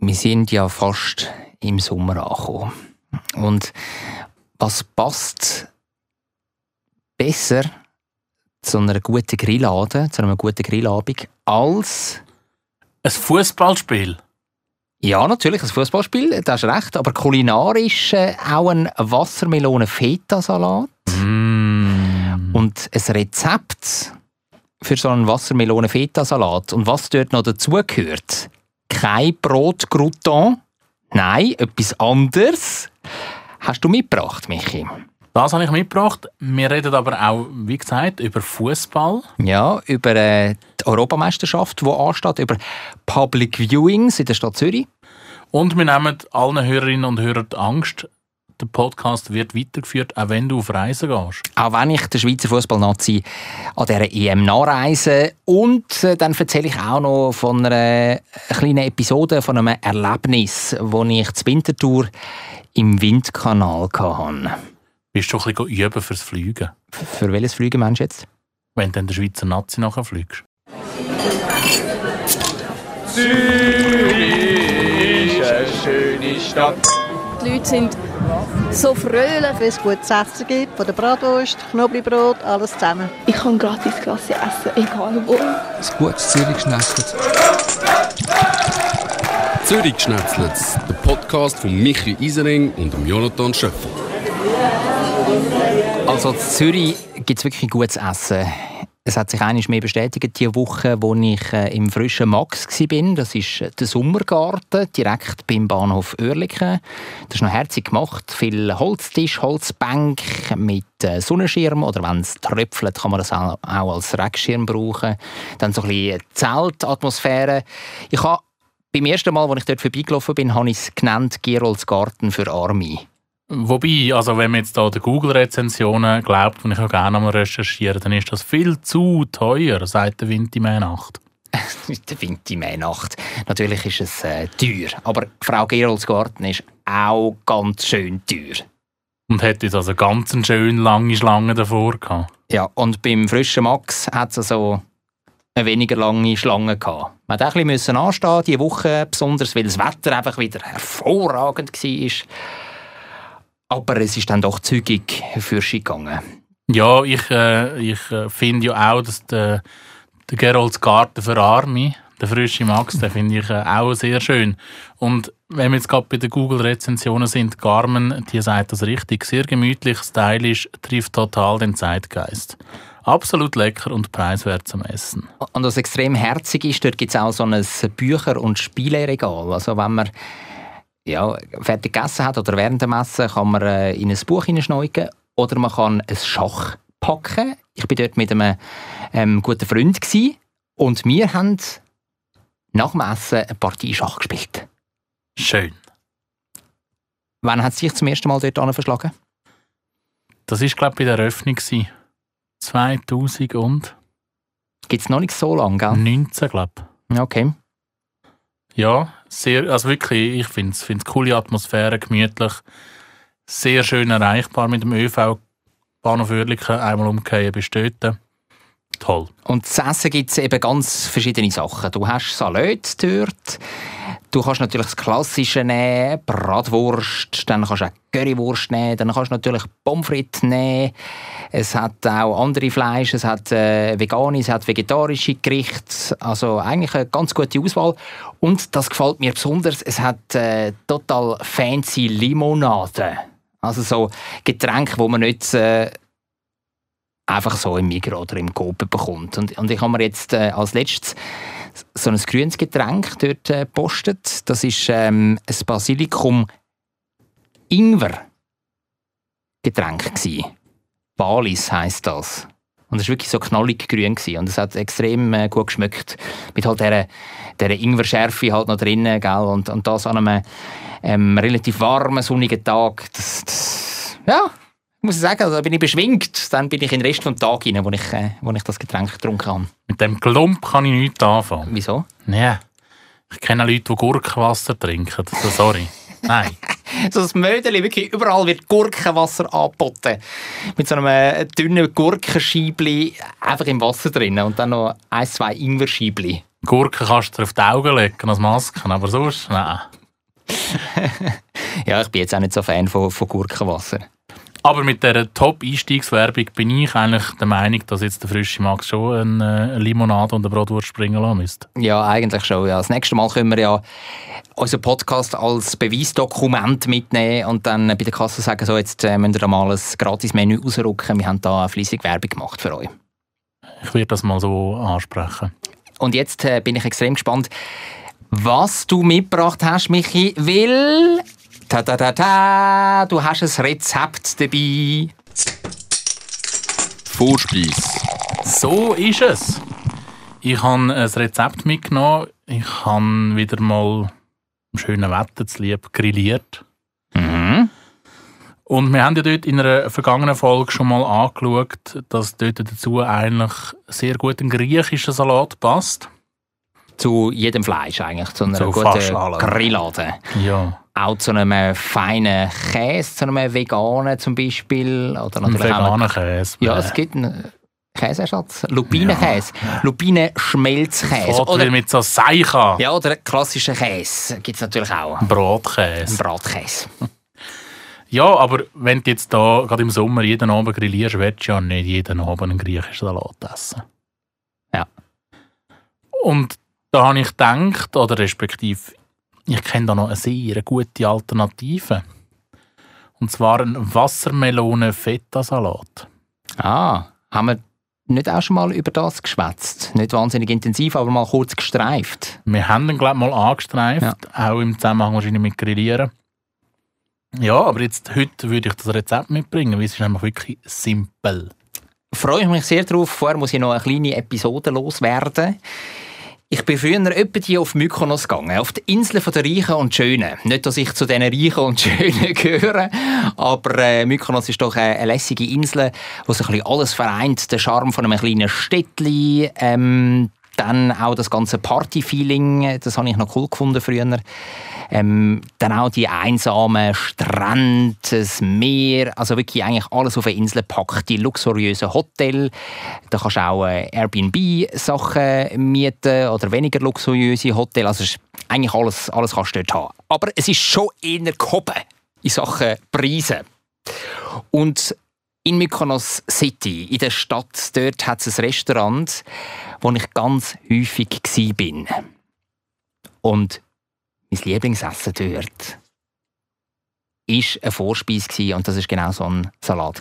wir sind ja fast im Sommer angekommen. Und was passt besser zu einer guten Grillade, zu einer guten Grillabend, als ein Fußballspiel? Ja, natürlich, ein Fußballspiel, das ist recht. Aber kulinarisch äh, auch ein Wassermelonen-Feta-Salat. Mm. Und ein Rezept für so einen Wassermelonen-Feta-Salat. Und was dort noch dazugehört? Kein Brot-Grouton. Nein, etwas anderes. Hast du mitgebracht, Michi? Das habe ich mitgebracht. Wir reden aber auch, wie gesagt, über Fußball. Ja, über äh, die Europameisterschaft, die ansteht, über Public Viewings in der Stadt Zürich. Und wir nehmen allen Hörerinnen und Hörern die Angst, der Podcast wird weitergeführt, auch wenn du auf Reisen gehst. Auch wenn ich der Schweizer Fußballnazi an dieser EM nachreise. Und äh, dann erzähle ich auch noch von einer kleinen Episode, von einem Erlebnis, das ich zur Wintertour im Windkanal hatte. Bist du ein bisschen üben fürs Fliegen? Für welches Fliegen meinst du jetzt? Wenn du dann der Schweizer Nazi nachher fliegst. Zürich ist eine schöne Stadt. Die Leute sind so fröhlich. Wenn es gutes Essen gibt, von der Bratwurst, Knoblauchbrot, alles zusammen. Ich kann gratis Klasse essen, egal wo. Ein gutes Zürich-Schnetzlitz. Zürich-Schnetzlitz, der Podcast von Michi Isering und Jonathan Schöffel. Also in Zürich gibt es wirklich gutes Essen. Es hat sich eines mehr bestätigt, die Woche, wo ich äh, im frischen Max war. Das ist äh, der Sommergarten, direkt beim Bahnhof Oerlikon. Das ist noch herzig gemacht. Viel Holztisch, Holzbank mit äh, Sonnenschirm oder wenn es tröpfelt, kann man das auch, auch als Regenschirm brauchen. Dann so ein bisschen Zeltatmosphäre. Ich habe beim ersten Mal, als ich dort vorbeigelaufen bin, habe ich es genannt Gerolds Garten für Arme. Wobei, also wenn man jetzt da den Google-Rezensionen glaubt, und ich auch gerne mal recherchieren, dann ist das viel zu teuer, sagt der Winti Nacht. der Winti Nacht. Natürlich ist es äh, teuer, aber Frau Gerolds Garten ist auch ganz schön teuer. Und hat jetzt also ganz eine schön lange Schlange davor gehabt. Ja, und beim frischen Max hat es also eine weniger lange Schlange gehabt. Man musste ein bisschen anstehen, diese Woche, besonders weil das Wetter einfach wieder hervorragend war. Aber es ist dann doch zügig für sie gegangen. Ja, ich, äh, ich äh, finde ja auch, dass der, der Gerolds Garten für Arme, der frische Max, den finde ich äh, auch sehr schön. Und wenn wir jetzt gerade bei den Google-Rezensionen sind, Garmin, die sagt das richtig, sehr gemütlich, stylisch, trifft total den Zeitgeist. Absolut lecker und preiswert zum Essen. Und was extrem herzig ist, dort gibt es auch so ein Bücher- und Spieleregal. Also wenn man ja, fertig gegessen hat oder während dem Essen, kann man äh, in ein Buch hineinschneiden oder man kann ein Schach packen. Ich war dort mit einem ähm, guten Freund gewesen, und wir haben nach dem Essen eine Partie Schach gespielt. Schön. Wann hat es sich zum ersten Mal dort verschlagen? Das war, glaube ich, bei der Eröffnung. 2000 und? Gibt es noch nicht so lange, gell? 19, glaube ich. Okay. Ja, sehr, also wirklich, ich finde es eine coole Atmosphäre, gemütlich, sehr schön erreichbar mit dem ÖV. Bahnhof Oerlikon, einmal umgehen, bist dort. Toll. Und zu essen gibt es eben ganz verschiedene Sachen. Du hast Salat dort, du kannst natürlich das Klassische nehmen, Bratwurst, dann kannst du auch Currywurst nehmen, dann kannst du natürlich Pommes frites nehmen. Es hat auch andere Fleisch, es hat äh, vegane, es hat vegetarische Gerichte, also eigentlich eine ganz gute Auswahl. Und das gefällt mir besonders, es hat äh, total fancy Limonade. Also so Getränke, wo man nicht... Äh, einfach so im Migros oder im Coop bekommt. Und, und ich habe mir jetzt äh, als letztes so ein grünes Getränk dort äh, gepostet. Das ist ähm, ein Basilikum Ingwer Getränk. Balis heißt das. Und es war wirklich so knallig grün gewesen. und es hat extrem äh, gut geschmeckt mit halt dieser, dieser Ingwer-Schärfe halt noch drinnen, gell? Und, und das an einem ähm, relativ warmen, sonnigen Tag. Das, das, ja, muss ich sagen, also, da bin ich beschwingt. Dann bin ich in den Rest des Tages rein, wo ich, äh, wo ich das Getränk getrunken habe. Mit dem Klump kann ich nichts anfangen. Wieso? Ja. Ich kenne Leute, die Gurkenwasser trinken. So, sorry. Nein. so das Mödeli, wirklich überall wird Gurkenwasser angeboten. Mit so einem äh, dünnen Gurkenscheibli einfach im Wasser drin und dann noch ein, zwei Ingwerscheibli. Gurken kannst du dir auf die Augen legen als Masken, aber sonst, nein. Ja, ich bin jetzt auch nicht so Fan von, von Gurkenwasser. Aber mit dieser Top-Einstiegswerbung bin ich eigentlich der Meinung, dass jetzt der frische Max schon eine, Limonade und eine Bratwurst springen lassen müsste. Ja, eigentlich schon. Ja. Das nächste Mal können wir ja unseren Podcast als Beweisdokument mitnehmen und dann bei der Kasse sagen, so, jetzt äh, müsst ihr da mal ein Gratis-Menü rausrücken. Wir haben da fleissig Werbung gemacht für euch. Ich werde das mal so ansprechen. Und jetzt äh, bin ich extrem gespannt, was du mitgebracht hast, Michi, weil... Ta ta ta ta, du hast ein Rezept dabei. Vorspeis. So ist es. Ich habe ein Rezept mitgenommen. Ich habe wieder mal im schönen Wetter zu lieb grilliert. Mhm. Und wir haben ja dort in einer vergangenen Folge schon mal angeschaut, dass dort dazu eigentlich sehr gut ein griechischer Salat passt. Zu jedem Fleisch eigentlich, zu einer Zu guten. Grillade. Ja, Auch zu einem feinen Käse, zu einem veganen zum Beispiel. Oder natürlich auch veganer Käse. Ja, es gibt einen Käseersatz. Lupinenkäse. Lupinenschmelzkäse. Fährt Oder, mit so Seicha. ja, oder klassischen Käse gibt es natürlich auch. Bratkäse. Bratkäse. Ja, aber wenn du jetzt da gerade im Sommer jeden Abend grillierst, willst du ja nicht jeden Abend einen griechischen Salat essen. Ja. Und da habe ich gedacht, oder respektive, ich kenne da noch eine sehr gute Alternative. Und zwar ein Wassermelone-Feta-Salat. Ah, haben wir nicht auch schon mal über das geschwätzt? Nicht wahnsinnig intensiv, aber mal kurz gestreift. Wir haben den, glaube ich, mal angestreift, Ja. auch im Zusammenhang wahrscheinlich mit Grillieren. Ja, aber jetzt, heute würde ich das Rezept mitbringen, weil es ist nämlich wirklich simpel. freue ich mich sehr drauf. Vorher muss ich noch eine kleine Episode loswerden. Ich bin früher die auf Mykonos gegangen, auf die Insel der Reichen und Schönen. Nicht, dass ich zu diesen Reichen und Schönen gehöre, aber äh, Mykonos ist doch eine, eine lässige Insel, wo sich ein bisschen alles vereint. Der Charme von einem kleinen Städtli, ähm, dann auch das ganze Party-Feeling, das habe ich noch cool gefunden früher. Ähm, dann auch die einsamen Strände, das Meer, also wirklich eigentlich alles auf eine Insel packt. Die luxuriösen Hotels, da kannst du auch äh, Airbnb-Sachen mieten oder weniger luxuriöse Hotels. Also eigentlich alles, alles kannst du dort haben. Aber es ist schon eher gehoben in Sachen Preise. Und in Mykonos City, in der Stadt, dort hat es ein Restaurant, wo ich ganz häufig war. Und mein Lieblingsessen dort war eine Vorspeise und das war genau so ein Salat.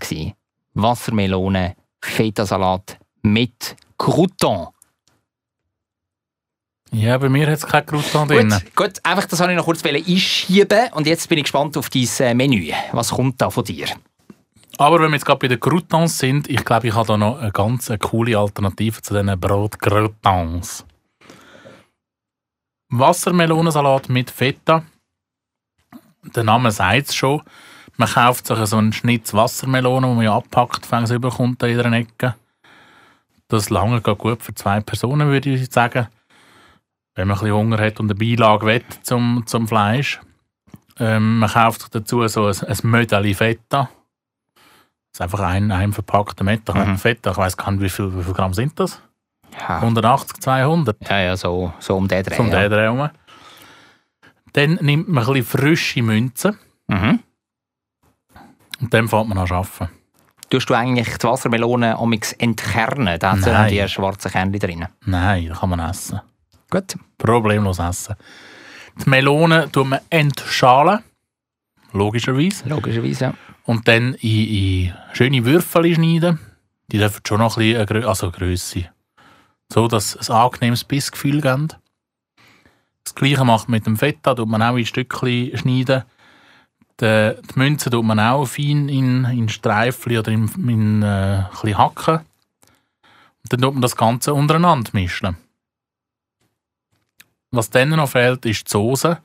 Wassermelone, Feta-Salat mit Crouton. Ja, bei mir hat es kein Crouton drin. Gut, gut, einfach das wollte ich noch kurz einschieben und jetzt bin ich gespannt auf dein äh, Menü. Was kommt da von dir? Aber wenn wir jetzt gerade bei den Croutons sind, ich glaube, ich habe da noch eine ganz eine coole Alternative zu diesen Brot-Croutons. Wassermelonensalat mit Feta. Der Name sagt es schon. Man kauft sich so einen Schnitz Wassermelone, den man ja abpackt, fängt überkommt an jeder Ecke. Das lange geht gut für zwei Personen, würde ich sagen. Wenn man ein bisschen Hunger hat und eine Beilage will zum, zum Fleisch. Ähm, man kauft dazu so ein, ein Mödeli Feta. Das ist einfach ein, ein verpackter Meter Mhm. Feta. Ich weiß gar nicht, wie viel, wie viel Gramm sind das? Ja, 180, 200? ja, ja so, so um den Dreh. Zum ja. den Dreh herum. Dann nimmt man ein bisschen frische Münzen Mhm. und dann fängt man an zu arbeiten. Tust du eigentlich die Wassermelone amix entkernen? Da ja Nein. die schwarzen Kernchen drin. Nein, das kann man essen. Gut. Problemlos essen. Die Melone tut man entschalen. Logischerweise. Logischerweise, ja. Und dann in, in schöne Würfel schneiden. Die dürfen schon noch ein bisschen, eine Grö- also Grösse. So, dass es ein angenehmes Bissgefühl gibt. Das Gleiche macht man mit dem Feta, tut man auch in Stückchen schneiden. Die, die Münzen tut man auch fein in, in Streifen oder in, in äh, ein bisschen hacken. Und dann tut man das Ganze untereinander mischen. Was dann noch fehlt, ist die Soße.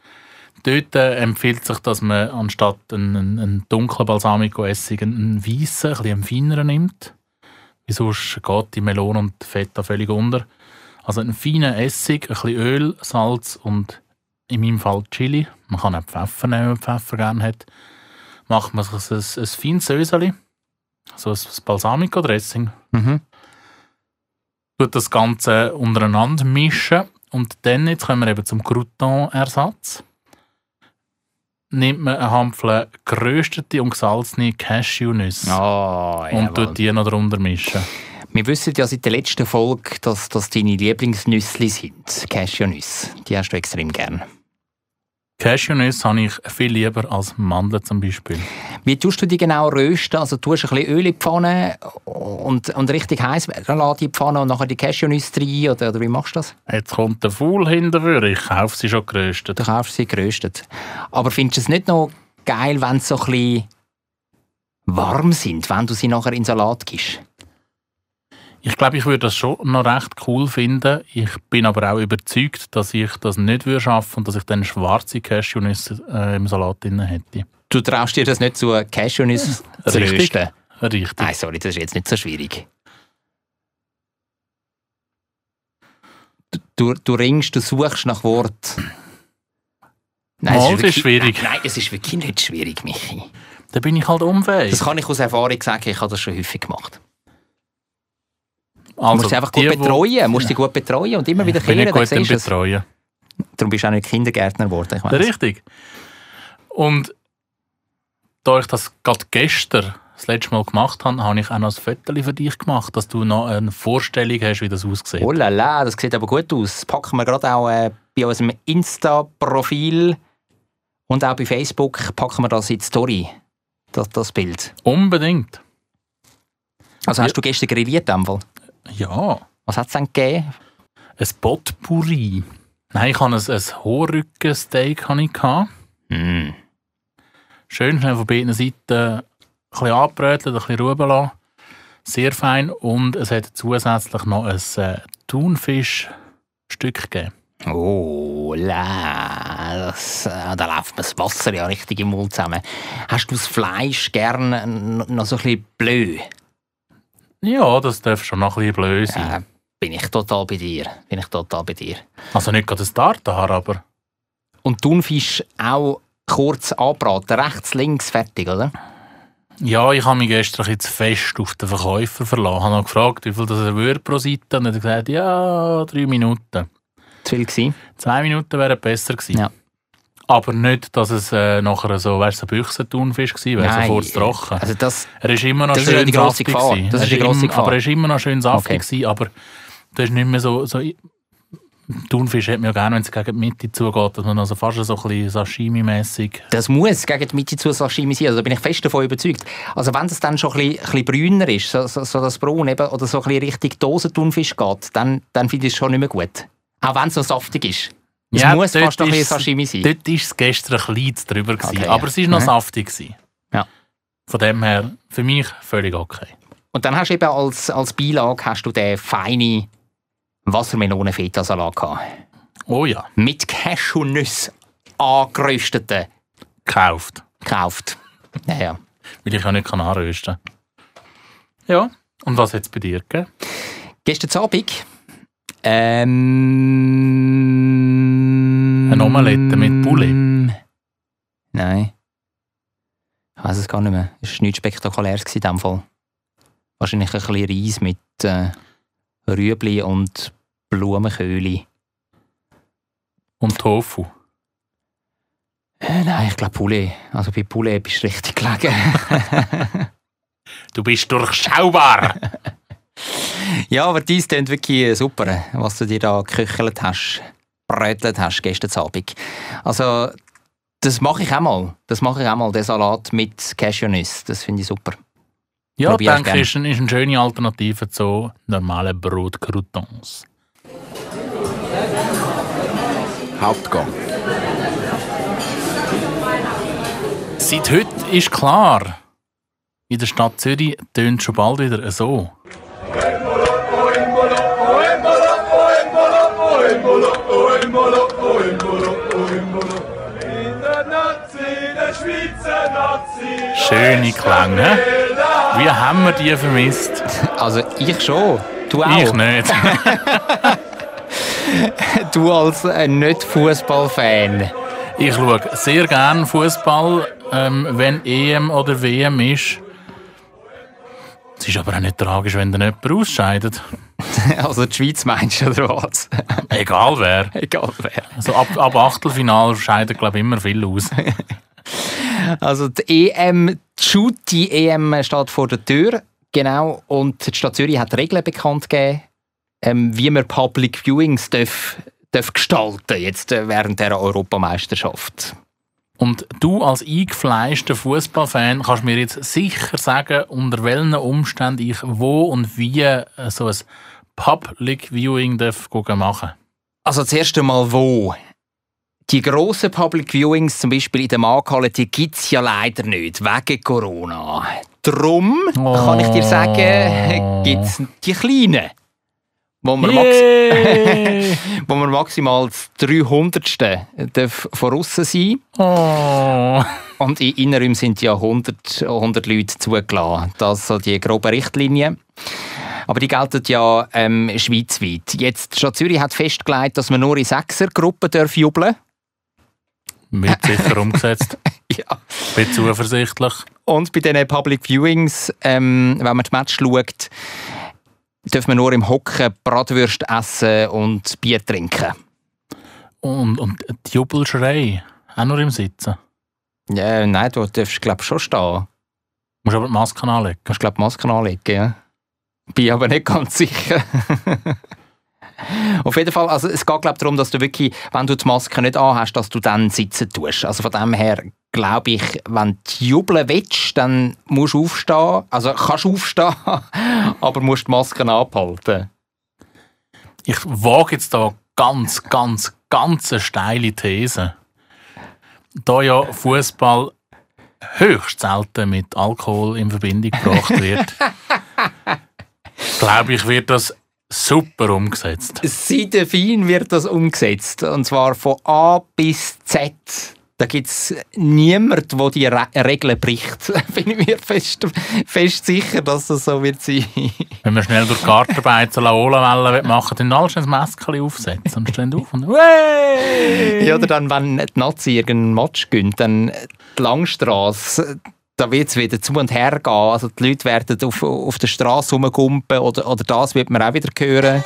Dort äh, empfiehlt sich, dass man anstatt einen, einen, einen dunklen Balsamico-Essig einen, einen weißen, ein bisschen feineren nimmt. Weil sonst geht die Melone und die Feta völlig unter. Also einen feinen Essig, ein bisschen Öl, Salz und in meinem Fall Chili. Man kann auch Pfeffer nehmen, wenn man Pfeffer gerne hat. Macht man sich ein, ein, ein feines Söseli, so ein Balsamico-Dressing Mhm. tut das Ganze untereinander mischen Und dann, jetzt kommen wir eben zum Crouton-Ersatz. Nimmt man eine Handvoll geröstete und gesalzene Cashewnüsse Oh, und tut die noch drunter mischen. Wir wissen ja seit der letzten Folge, dass das deine Lieblingsnüsse sind. Cashewnüsse. Die hast du extrem gern. Cashewnüsse habe ich viel lieber als Mandeln zum Beispiel. Wie tust du die genau rösten? Also du ein bisschen Öl in die Pfanne und, und richtig heiß lässt die Pfanne und nachher die Cashewnüsse rein? Oder, oder wie machst du das? Jetzt kommt der Fool hinterher. Ich kaufe sie schon geröstet. Du kaufst sie geröstet. Aber findest du es nicht noch geil, wenn sie so ein bisschen warm sind, wenn du sie nachher in den Salat gibst? Ich glaube, ich würde das schon noch recht cool finden. Ich bin aber auch überzeugt, dass ich das nicht würde schaffen und dass ich dann schwarze Cashewnüsse äh, im Salat drin hätte. Du traust dir das nicht zu, Cashewnüsse zu Richtig. rösten? Richtig. Nein, sorry, das ist jetzt nicht so schwierig. Du, du, ringst, du suchst nach Wort. Mal, das ist wirklich- schwierig. Nein, nein, es ist wirklich nicht schwierig, Michi. Da bin ich halt unfähig. Das kann ich aus Erfahrung sagen, ich habe das schon häufig gemacht. Du also, musst sie einfach gut die, betreuen, musst sie gut betreuen und immer wieder Ich bin kehren, nicht gut im du es. Betreuen. Darum bist du auch nicht Kindergärtner geworden. Richtig. Und da ich das gerade gestern das letzte Mal gemacht habe, habe ich auch noch ein Foto für dich gemacht, dass du noch eine Vorstellung hast, wie das aussieht. Oh la la, das sieht aber gut aus. Das packen wir gerade auch äh, bei unserem Insta-Profil und auch bei Facebook packen wir das in die Story, das, das Bild. Unbedingt. Also Ja. hast du gestern grilliert, in dem Fall? Ja. Was hat es denn gegeben? Ein Potpourri. Nein, ich hatte ein, ein Hohrrückensteak. Mm. Schön schnell von beiden Seiten ein bisschen angebrötelt, ein bisschen ruhen lassen. Sehr fein. Und es hat zusätzlich noch ein äh, Thunfischstück gegeben. Oh la, das, äh, da läuft mir das Wasser ja richtig im Mund zusammen. Hast du das Fleisch gern n- noch so ein bisschen bleu? Ja, das darf schon noch ein bisschen blöd sein. Äh, bin ich total bei dir. Bin ich total bei dir. Also nicht gerade ein Tartar, aber Und Thunfisch auch kurz anbraten, rechts, links, fertig, oder? ja, ich habe mich gestern jetzt fest auf den Verkäufer verlassen. Ich habe noch gefragt, wie viel das er würde pro Seite. Und er hat gesagt, ja, drei Minuten. Zu viel gewesen? Zwei Minuten wären besser gewesen. Ja. Aber nicht, dass es äh, nachher so, weißt du, so Büchsentunfisch wäre, Nein, sofort trocken. Also das, Er ist immer noch Das ist schön die saftig Gefahr. Das ist die grosse Gefahr. Aber er ist immer noch schön saftig Okay. gewesen, aber du hast nicht mehr so... so Thunfisch hat man ja gerne, wenn es gegen die Mitte zugeht, dass man also fast so ein bisschen Sashimi-mässig... das muss gegen die Mitte zu Sashimi sein. Also da bin ich fest davon überzeugt. Also wenn es dann schon ein bisschen, ein bisschen brüner ist, so, so, so das Braun eben, oder so ein bisschen Richtung Dosentunfisch geht, dann, dann finde ich es schon nicht mehr gut. Auch wenn es noch saftig ist. Es Ja, muss fast noch ein Sashimi sein. Dort war es gestern ein bisschen drüber, gewesen, Okay, aber ja. es war noch Mhm. saftig. Gewesen. Ja. Von dem her, für mich völlig okay. Und dann hast du eben als, als Beilage hast du den feinen Wassermelonen-Feta-Salat gehabt. Oh ja, Mit Cashewnüsse angerösteten gekauft. gekauft. Ja, ja. Weil ich ja nicht anrösten kann. Ja, und was hat es bei dir gegeben? Gestern Abend ähm, Eine Omelette mit Poulet? Nein. Ich weiß es gar nicht mehr. Es war nichts Spektakuläres in diesem Fall. Wahrscheinlich ein bisschen Reis mit äh, Rüebli und Blumenköhle. Und Tofu. Äh, nein, ich glaube Poulet. Also bei Poulet bist du richtig gelegen. Du bist durchschaubar! ja, aber dies klingt wirklich super, was du dir da geküchelt hast, brötelt hast gestern Abend. Also, das mache ich auch mal. Das mache ich auch mal, den Salat mit Cashewnüsse. Das finde ich super. Ja, Probier ich denke ich, ist, ein- ist eine schöne Alternative zu normalen Brotcroutons. Hauptgang. Seit heute ist klar, in der Stadt Zürich tönt schon bald wieder so. Schöne Klänge. Wie haben wir die vermisst? Also, ich schon. Du auch. Ich nicht. Du als äh, Nicht-Fußball-Fan. Ich schaue sehr gerne Fußball, ähm, wenn EM oder WM ist. Es ist aber auch nicht tragisch, wenn dann jemand ausscheidet. Also die Schweiz meinst du, oder was? Egal wer. Egal wer. Also ab, ab Achtelfinal scheidet, glaube ich, immer viel aus. Also die EM, die die EM steht vor der Tür, genau. Und die Stadt Zürich hat Regeln bekannt gegeben, ähm, wie man Public Viewings darf, darf gestalten jetzt äh, während der Europameisterschaft. Und du als eingefleischter Fußballfan kannst mir jetzt sicher sagen, unter welchen Umständen ich wo und wie äh, so ein Public Viewing darf machen Also zuerst einmal wo? Die grossen Public Viewings, zum Beispiel in der Markthalle, die gibt es ja leider nicht, wegen Corona. Drum kann ich dir sagen, gibt es die kleinen, wo man, Yay! wo man maximal das 300. darf von aussen sein oh. Und in Innenräumen sind ja 100, 100 Leute zugelassen. Das sind so die groben Richtlinien. Aber die gelten ja ähm, schweizweit. Jetzt, die Stadt Zürich hat festgelegt, dass man nur in Sechsergruppen darf jubeln Wird sicher umgesetzt. Ja. Bin zuversichtlich. Und bei diesen Public Viewings, ähm, wenn man das Match schaut, darf man nur im Hocken Bratwürste essen und Bier trinken. Und, und die Jubelschrei, auch nur im Sitzen. Ja, nein, du darfst glaube schon stehen. Musst aber die Maske anlegen. Du kannst glaube Masken anlegen, ja. Bin aber nicht ganz sicher. Auf jeden Fall, also es geht glaube darum, dass du wirklich, wenn du die Maske nicht anhast, dass du dann sitzen tust. Also von dem her glaube ich, wenn du jubeln willst, dann musst du aufstehen. Also kannst du aufstehen, aber musst die Masken abhalten. Ich wage jetzt da ganz, ganz, ganz eine steile These. Da ja Fußball höchst selten mit Alkohol in Verbindung gebracht wird, glaube ich, wird das super umgesetzt. Seit fein wird das umgesetzt. Und zwar von A bis Z. Da gibt es niemanden, der die Re Regeln bricht. Bin ich mir fest, fest sicher, dass das so wird sein. Wenn wir schnell durch die Gartenarbeit so Laola-Wellen machen, dann alle schnell ein Mäskchen aufsetzen und stehen auf und «Wey!» Ja, oder dann, wenn die Nazi irgendeinen Match gönnt, dann die Langstrasse, da wird es wieder zu und her gehen. Also die Leute werden auf, auf der Straße rumgumpen oder, oder das wird man auch wieder hören.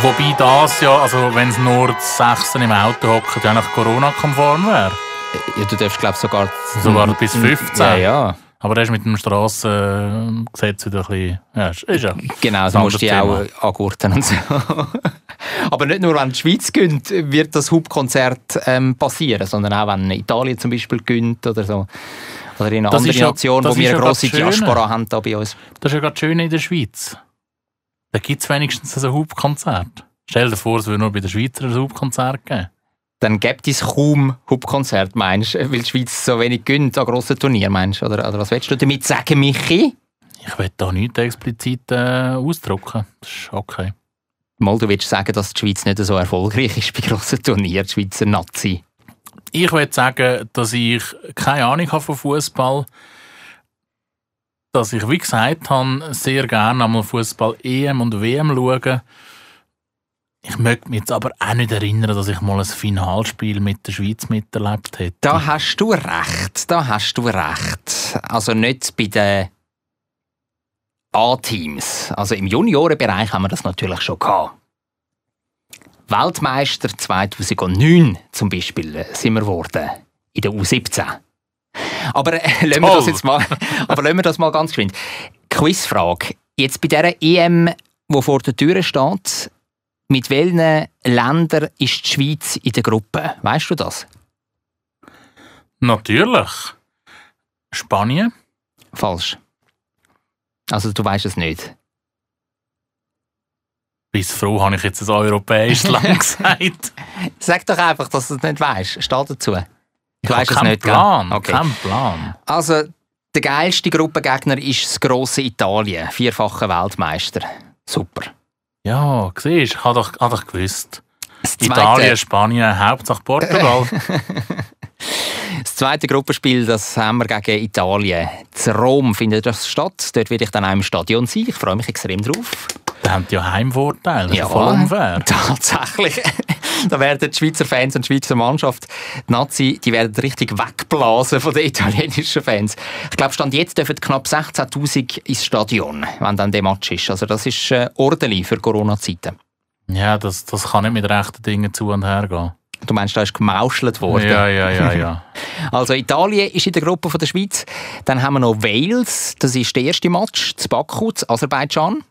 Wobei das ja, also wenn es nur die Sechsen im Auto hocken, ja noch Corona-konform wäre. Ja, du darfst, glaube sogar... Sogar bis 15. Ja, ja. Aber das ist mit dem Strassengesetz wieder ein bisschen... Ja, ist ist ja. Genau, du musst die auch angurten und so. Aber nicht nur, wenn die Schweiz gönnt, wird das Hauptkonzert ähm, passieren, sondern auch, wenn Italien zum Beispiel gönnt oder so. Oder in einer Das anderen ja- Nation, wo wir eine grosse. Diaspora haben da bei uns. Das ist ja gerade schön in der Schweiz. Da gibt es wenigstens ein Hauptkonzert. Stell dir vor, es würde nur bei den Schweizer ein Hauptkonzert geben. Dann gibt es kaum Hauptkonzert, meinst du? Weil die Schweiz so wenig gönnt an grossen Turnieren, meinst du? Oder, oder was willst du damit sagen, Michi? Ich will da nichts explizit äh, ausdrücken. Das ist okay. Mal, du willst sagen, dass die Schweiz nicht so erfolgreich ist bei grossen Turnieren, die Schweizer Nazi. Ich will sagen, dass ich keine Ahnung habe von Fußball. Dass ich, wie gesagt habe, sehr gerne einmal Fußball EM und WM schaue. Ich möchte mich jetzt aber auch nicht erinnern, dass ich mal ein Finalspiel mit der Schweiz miterlebt hätte. Da hast du recht, da hast du recht. Also nicht bei den A-Teams. Also im Juniorenbereich haben wir das natürlich schon gehabt. Weltmeister 2009 zum Beispiel äh, sind wir geworden. In der U17. Aber äh, lassen wir das jetzt mal, aber lassen wir das mal ganz geschwind. Quizfrage. Jetzt bei dieser EM, die vor der Tür steht, mit welchen Ländern ist die Schweiz in der Gruppe? Weißt du das? Natürlich. Spanien? Falsch. Also du weißt es nicht. Bis froh habe ich jetzt ein europäisches Land gesagt. Sag doch einfach, dass du es nicht weißt. Steh dazu. Ich habe keinen nicht? Plan. Okay. Kein Plan. Also der geilste Gruppengegner ist das grosse Italien, vierfacher Weltmeister. Super. Ja, siehst du, ich habe doch, habe doch gewusst. Italien, Spanien, Hauptsache Portugal. das zweite Gruppenspiel, das haben wir gegen Italien. In Rom findet das statt. Dort werde ich dann auch im Stadion sein. Ich freue mich extrem drauf. Die haben ja Heimvorteile. Das Ja. voll unfair. Tatsächlich. Da werden die Schweizer Fans und die Schweizer Mannschaft, die Nazi, die werden richtig wegblasen von den italienischen Fans. Ich glaube, Stand jetzt dürfen knapp 16'000 ins Stadion, wenn dann der Match ist. Also das ist äh, ordentlich für Corona-Zeiten. Ja, das, das kann nicht mit rechten Dingen zu und her gehen. Du meinst, da ist gemauschelt worden? Ja, ja, ja, ja. Also Italien ist in der Gruppe von der Schweiz. Dann haben wir noch Wales, das ist der erste Match, zu Baku, zu Aserbaidschan.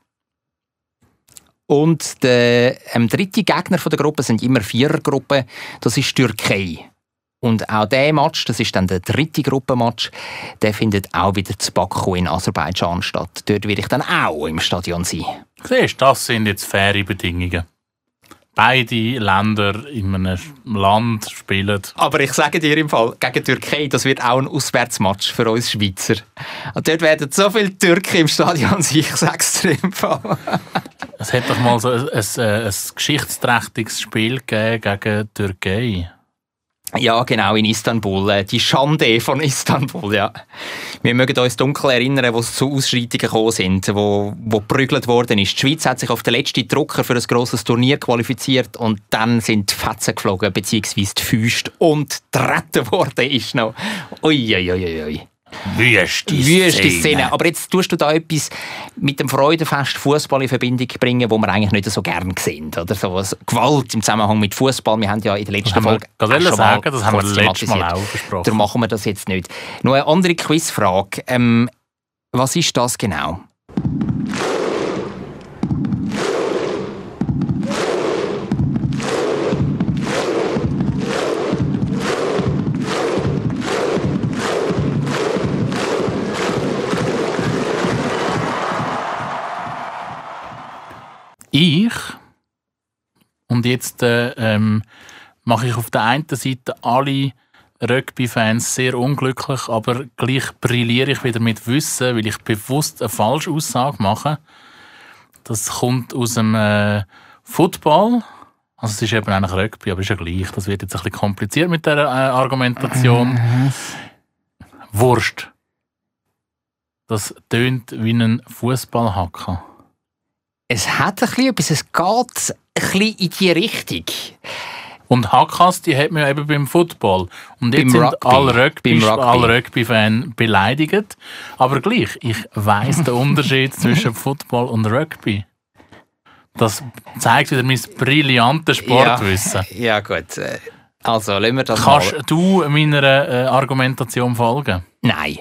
Und der ähm, dritte Gegner von der Gruppe sind immer Vierergruppen, das ist Türkei. Und auch der Match, das ist dann der dritte Gruppenmatch, der findet auch wieder zu Baku in Aserbaidschan statt. Dort werde ich dann auch im Stadion sein. Siehst, das sind jetzt faire Bedingungen. Beide Länder in einem Land spielen. Aber ich sage dir im Fall, gegen die Türkei, das wird auch ein Auswärtsmatch für uns Schweizer. Und dort werden so viele Türken im Stadion sein, ich sage es dir im Fall. Es hat doch mal so ein, ein, ein geschichtsträchtiges Spiel gegeben gegen die Türkei. Ja, genau, in Istanbul. Äh, Die Schande von Istanbul, ja. Wir mögen uns dunkel erinnern, wo es zu Ausschreitungen gekommen sind, wo, wo geprügelt worden ist. Die Schweiz hat sich auf den letzten Drucker für ein grosses Turnier qualifiziert und dann sind die Fetzen geflogen, beziehungsweise die Füße und getreten worden ist noch. Ui, ui, ui, ui. Wüste Wüste Szene. Aber jetzt tust du da etwas mit dem Freudenfest Fußball in Verbindung bringen, wo wir eigentlich nicht so gern sehen. Oder so was Gewalt im Zusammenhang mit Fußball. Wir haben ja in der letzten wir Folge gerade auch schon sagen, mal das haben wir letztes Mal auch besprochen. Darum machen wir das jetzt nicht. Noch eine andere Quizfrage. Ähm, was ist das genau? Ich und jetzt äh, ähm, mache ich auf der einen Seite alle Rugby-Fans sehr unglücklich, aber gleich brilliere ich wieder mit Wissen, weil ich bewusst eine falsche Aussage mache. Das kommt aus dem äh, Football. Also es ist eben eigentlich Rugby, aber ist ja gleich. Das wird jetzt ein bisschen kompliziert mit der äh, Argumentation. Wurst. Das tönt wie ein Fußballhacker. Es hat ein bisschen etwas, es geht ein bisschen in die Richtung. Und Hackas, die hat man ja eben beim Football. Und jetzt Beim sind Rugby. alle Rugby, Beim Rugby. alle Rugby-Fans beleidigt. Aber gleich, ich weiss den Unterschied zwischen Football und Rugby. Das zeigt wieder mein brillantes Sportwissen. Ja, ja gut. Äh, Also, lassen wir das Kannst mal. du meiner äh, Argumentation folgen? Nein.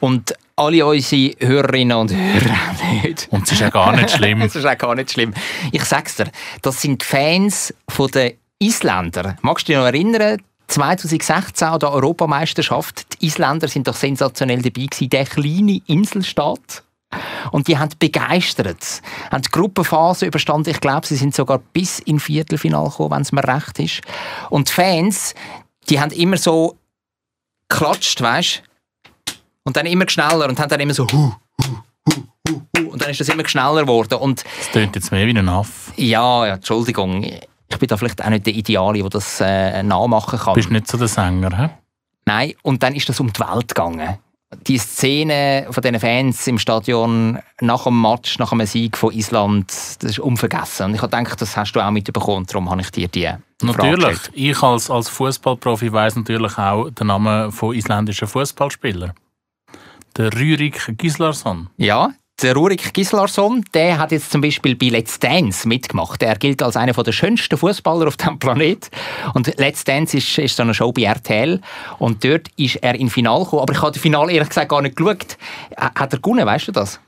Und alle unsere Hörerinnen und Hörer nicht. Und es ist ja gar nicht schlimm. Das ist auch gar nicht schlimm. Ich sag's dir, das sind die Fans von den Isländern. Magst du dich noch erinnern? 2016 an der Europameisterschaft. Die Isländer sind doch sensationell dabei gewesen. Der kleine Inselstaat. Und die haben begeistert. Haben die Gruppenphase überstanden. Ich glaube, sie sind sogar bis in Viertelfinale gekommen, wenn es mir recht ist. Und die Fans, die haben immer so geklatscht, weißt Und dann immer schneller und haben dann immer so hu, hu, hu, hu, hu. Und dann ist das immer schneller geworden. Und Das tönt jetzt mehr wie ein Aff. ja, ja, Entschuldigung. Ich bin da vielleicht auch nicht der Ideale, der das äh, nachmachen kann. Du bist nicht so der Sänger, hä? Nein, und dann ist das um die Welt gegangen. Die Szene von diesen Fans im Stadion nach dem Match, nach einem Sieg von Island, das ist unvergessen. Und ich habe gedacht, das hast du auch mitbekommen, darum habe ich dir die Natürlich. Ich als, als Fußballprofi weiß natürlich auch den Namen von isländischen Fußballspielern. Der Rürik Gislason. Ja, der Rurik Gislason, der hat jetzt zum Beispiel bei Let's Dance mitgemacht. Er gilt als einer der schönsten Fußballer auf dem Planet. Und Let's Dance ist, ist so eine Show bei RTL. Und dort ist er in Final gekommen. Aber ich habe das Finale ehrlich gesagt gar nicht geschaut. Hat er gewonnen, weißt du das?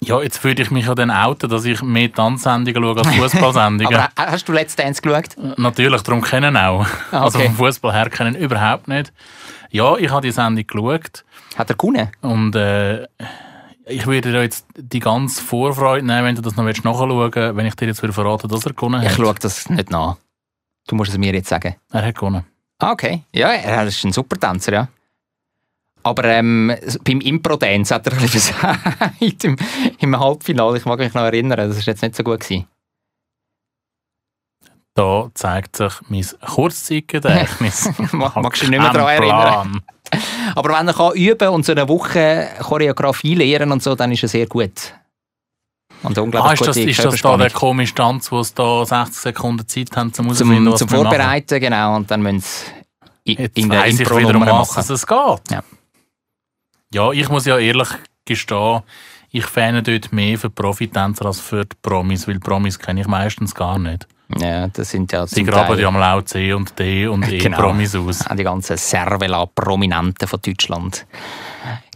Ja, jetzt würde ich mich ja dann outen, dass ich mehr Tanzsendungen schaue als Fußballsendungen. Aber ha- hast du Let's Dance geschaut? Natürlich, darum kennen auch. Ah, Also okay. vom Fußball her kennen überhaupt nicht. Ja, ich habe die Sendung geschaut Hat er gewonnen? und äh, ich würde dir jetzt die ganze Vorfreude nehmen, wenn du das noch nachschauen willst, wenn ich dir jetzt würde verraten, dass er gewonnen Ich hat. schaue das nicht nach. Du musst es mir jetzt sagen. Er hat gewonnen. Ah, okay. Ja, er ist ein super Tänzer, ja. Aber ähm, beim Impro-Dance hat er ein bisschen versagt im, im Halbfinale. Ich mag mich noch erinnern, das war jetzt nicht so gut. Gewesen. Da zeigt sich mein Kurzzeitgedächtnis. Magst du dich nicht mehr daran erinnern? Aber wenn er kann üben und so eine Woche Choreografie lernen und so, dann ist er sehr gut. Und eine Ah, unglaublich ist das, ist das da der komische Tanz, wo es da 60 Sekunden Zeit haben, zum zum, zum wir machen? Vorbereiten, genau, und dann müssen sie i- Jetzt in der ich wieder, um was machen. es geht. Ja. ja, ich muss ja ehrlich gestehen, ich fähne dort mehr für Profitänzer als für die Promis, weil Promis kenne ich meistens gar nicht. Ja, das sind ja Sie graben Teil- ja mal auch C und D und E Genau. Promis aus. Auch die ganzen Servela-Prominenten von Deutschland.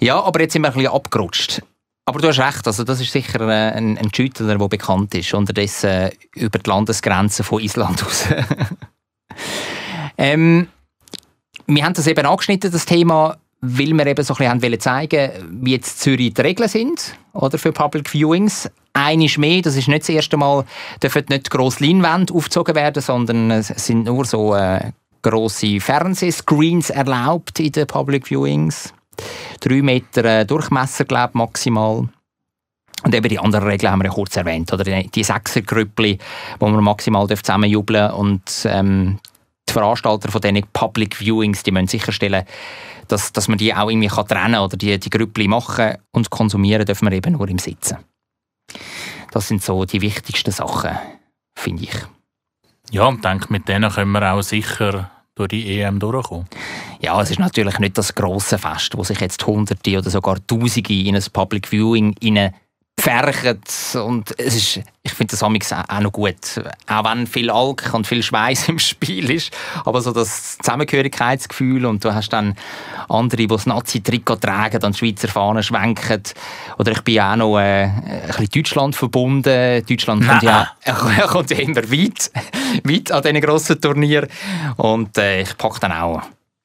Ja, aber jetzt sind wir ein bisschen abgerutscht. Aber du hast recht, also das ist sicher äh, ein, ein Schüttler, der bekannt ist, unterdessen äh, über die Landesgrenzen von Island aus. ähm, wir haben das eben angeschnitten, das Thema, weil wir eben so ein bisschen haben zeigen, wie jetzt Zürich die Regeln sind oder, für Public Viewings. Eines mehr, das ist nicht das erste Mal, dürfen nicht grosse Leinwände aufgezogen werden, sondern es sind nur so äh, grosse Fernsehscreens erlaubt in den Public Viewings. Drei Meter äh, Durchmesser, glaube ich, maximal. Und eben die anderen Regeln haben wir ja kurz erwähnt. Oder die, die Sechsergrüppli, wo man maximal zusammenjubeln darf. Und ähm, die Veranstalter von diesen Public Viewings, die müssen sicherstellen, dass, dass man die auch irgendwie kann trennen kann oder die, die Grüppli machen und konsumieren dürfen wir eben nur im Sitzen. Das sind so die wichtigsten Sachen, finde ich. Ja, und denke, mit denen können wir auch sicher durch die EM durchkommen. Ja, es ist natürlich nicht das grosse Fest, wo sich jetzt Hunderte oder sogar Tausende in ein Public Viewing pferchen. Und es ist, ich finde das amigs auch noch gut. Auch wenn viel Alk und viel Schweiß im Spiel ist. Aber so das Zusammengehörigkeitsgefühl und du hast dann andere, die das Nazi-Trikot tragen und die Schweizer Fahnen schwenken. Oder ich bin auch noch äh, ein bisschen Deutschland verbunden. Deutschland kommt ja, er kommt ja immer weit, weit an diesen grossen Turnieren. Und äh, ich packe dann auch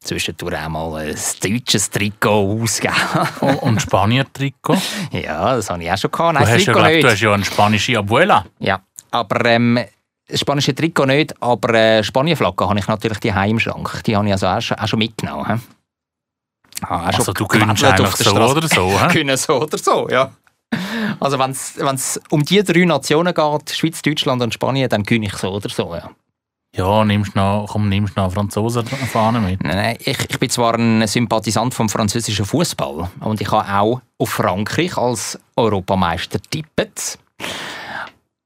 zwischendurch auch mal ein deutsches Trikot ausgeben. Und, und Spanier-Trikot. ja, das habe ich auch schon gehabt. Du, Nein, das hast ja, glaub, nicht. du hast ja eine spanische Abuela. Ja, aber ähm, das spanische Trikot nicht, aber äh, Spanienflagge habe ich natürlich die im Schrank. Die habe ich also auch schon, auch schon mitgenommen. he? Ah, Also du gönnst eigentlich so oder so. hä? Können so oder so, ja. Also wenn es um die drei Nationen geht, Schweiz, Deutschland und Spanien, dann gönne ich so oder so, ja. Ja, nimmst noch, komm, nimmst noch Franzosen-Fahne mit. Nein, ich, ich bin zwar ein Sympathisant vom französischen Fußball und ich habe auch auf Frankreich als Europameister tippet.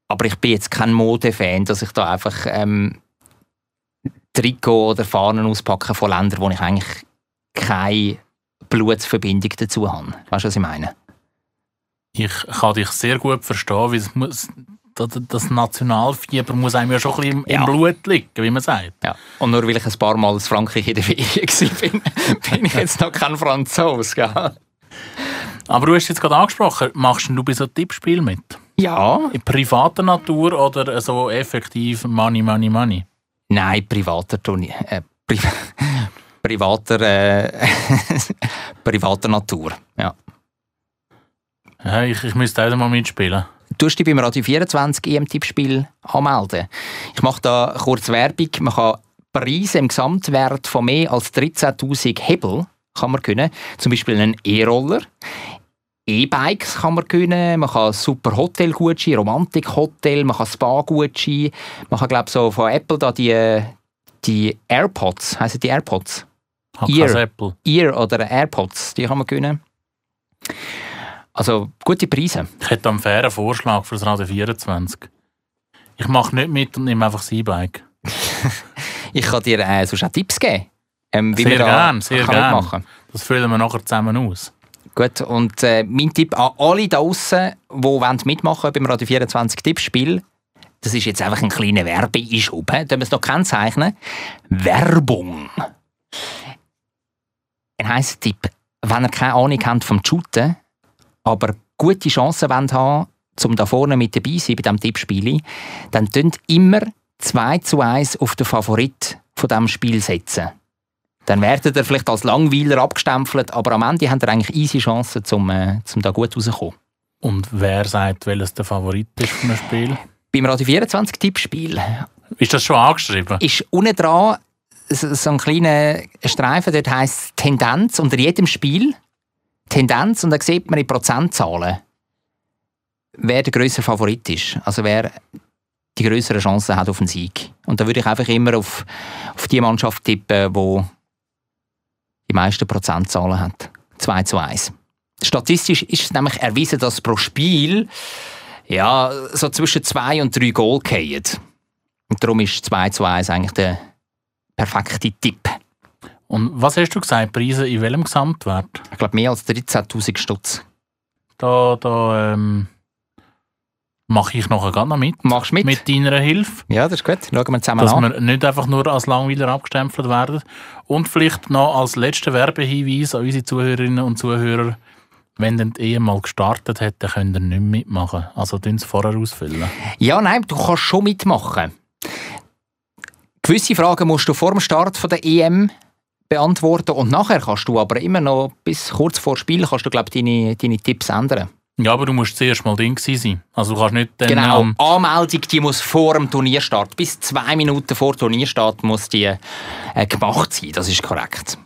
Aber ich bin jetzt kein Modefan, dass ich da einfach ähm, Trikot oder Fahnen auspacke von Ländern, wo ich eigentlich keine Blutsverbindung dazu habe. Weißt du, was ich meine? Ich kann dich sehr gut verstehen, weil es muss, das, Nationalfieber muss einem ja schon ein bisschen im, Ja. im Blut liegen, wie man sagt. Ja. Und nur weil ich ein paar Mal in Frankreich in der Ferien war, bin, bin ich jetzt noch kein Franzose. Gell? Aber du hast jetzt gerade angesprochen, machst du bei so Tippspiel mit? Ja, In privater Natur oder so effektiv Money, Money, Money? Nein, privater Turnier. Äh, pri privater, äh, privater Natur. Ja. Ja, ich, ich müsste auch mal mitspielen. Du musst dich beim Radio 24 EM-Tippspiel anmelden. Ich mache da kurz Werbung. Man kann Preise im Gesamtwert von mehr als 13'000 Hebel kann man gewinnen. Zum Beispiel einen E-Roller. E-Bikes kann man gewinnen, man kann super Hotelgutschein, Romantik-Hotel, man kann Spa-Gutschein, man kann glaube so von Apple da die, die AirPods, heißen die AirPods? Ear. Apple. Ear oder AirPods, die kann man gewinnen. Also gute Preise. Ich hätte einen fairen Vorschlag für das Radio 24. Ich mache nicht mit und nehme einfach das E-Bike. Ich kann dir äh, sonst auch Tipps geben. Ähm, wie Sehr da gern, sehr kann gern. mitmachen. Das füllen wir nachher zusammen aus. Gut, und äh, mein Tipp an alle da draussen, die mitmachen beim Radio 24 Tippspiel, das ist jetzt einfach ein kleiner Werbeeinschub. Da müssen wir es noch kennzeichnen. Werbung. Ein heißer Tipp. Wenn ihr keine Ahnung habt vom Shooten, aber gute Chancen haben, um da vorne mit dabei zu sein bei diesem Tippspiel, dann tönt immer 2 zu 1 auf den Favorit von diesem Spiel setzen. Dann werdet ihr vielleicht als Langweiler abgestempelt, aber am Ende habt ihr eigentlich easy Chancen, um, äh, um da gut rauszukommen. Und wer sagt, welches der Favorit ist von einem Spiel? Beim Radio 24 Tippspiel Ist das schon angeschrieben? ist unten dran so so ein kleiner Streifen, dort heisst Tendenz unter jedem Spiel. Tendenz und da sieht man in Prozentzahlen, wer der größere Favorit ist. Also wer die größere Chance hat auf den Sieg. Und da würde ich einfach immer auf, auf die Mannschaft tippen, die die meisten Prozentzahlen hat. 2 zu 1. Statistisch ist es nämlich erwiesen, dass pro Spiel ja, so zwischen zwei und drei Goal fallen. Und darum ist 2 zu 1 eigentlich der perfekte Tipp. Und was hast du gesagt, Preise in welchem Gesamtwert? Ich glaube, mehr als 13'000 Stutz. Da, da ähm, mache ich nachher gerade noch mit. Machst du mit? Mit deiner Hilfe. Ja, das ist gut. Schauen wir zusammen Dass an. wir nicht einfach nur als Langweiler abgestempelt werden. Und vielleicht noch als letzter Werbehinweis an unsere Zuhörerinnen und Zuhörer, wenn dann die Ehe mal gestartet hat, dann könnt ihr nicht mitmachen. Also tun es vorher ausfüllen. Ja, nein, du kannst schon mitmachen. Gewisse Fragen musst du vor dem Start von der EM beantworten und nachher kannst du aber immer noch bis kurz vor Spiel kannst du glaube deine, deine Tipps ändern. Ja, aber du musst zuerst mal drin sein. Also du kannst nicht dann Genau, am- Anmeldung die muss vor dem Turnierstart, bis zwei Minuten vor Turnierstart muss die äh, gemacht sein, das ist korrekt.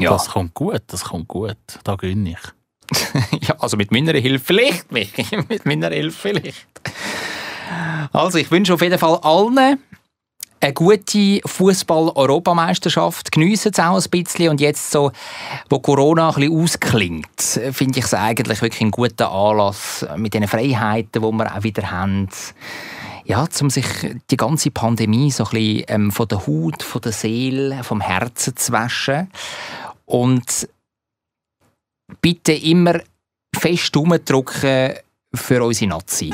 Ja, Das kommt gut, das kommt gut. Da gönne ich. ja also mit meiner Hilfe vielleicht, mit meiner Hilfe vielleicht. Also ich wünsche auf jeden Fall allen eine gute Fußball-Europameisterschaft. Geniessen es auch ein bisschen. Und jetzt, so, wo Corona ein bisschen ausklingt, finde ich es eigentlich wirklich ein guter Anlass mit den Freiheiten, die wir auch wieder haben. Ja, um sich die ganze Pandemie so ein bisschen ähm, von der Haut, von der Seele, vom Herzen zu waschen. Und bitte immer fest umdrücken für unsere Nazi.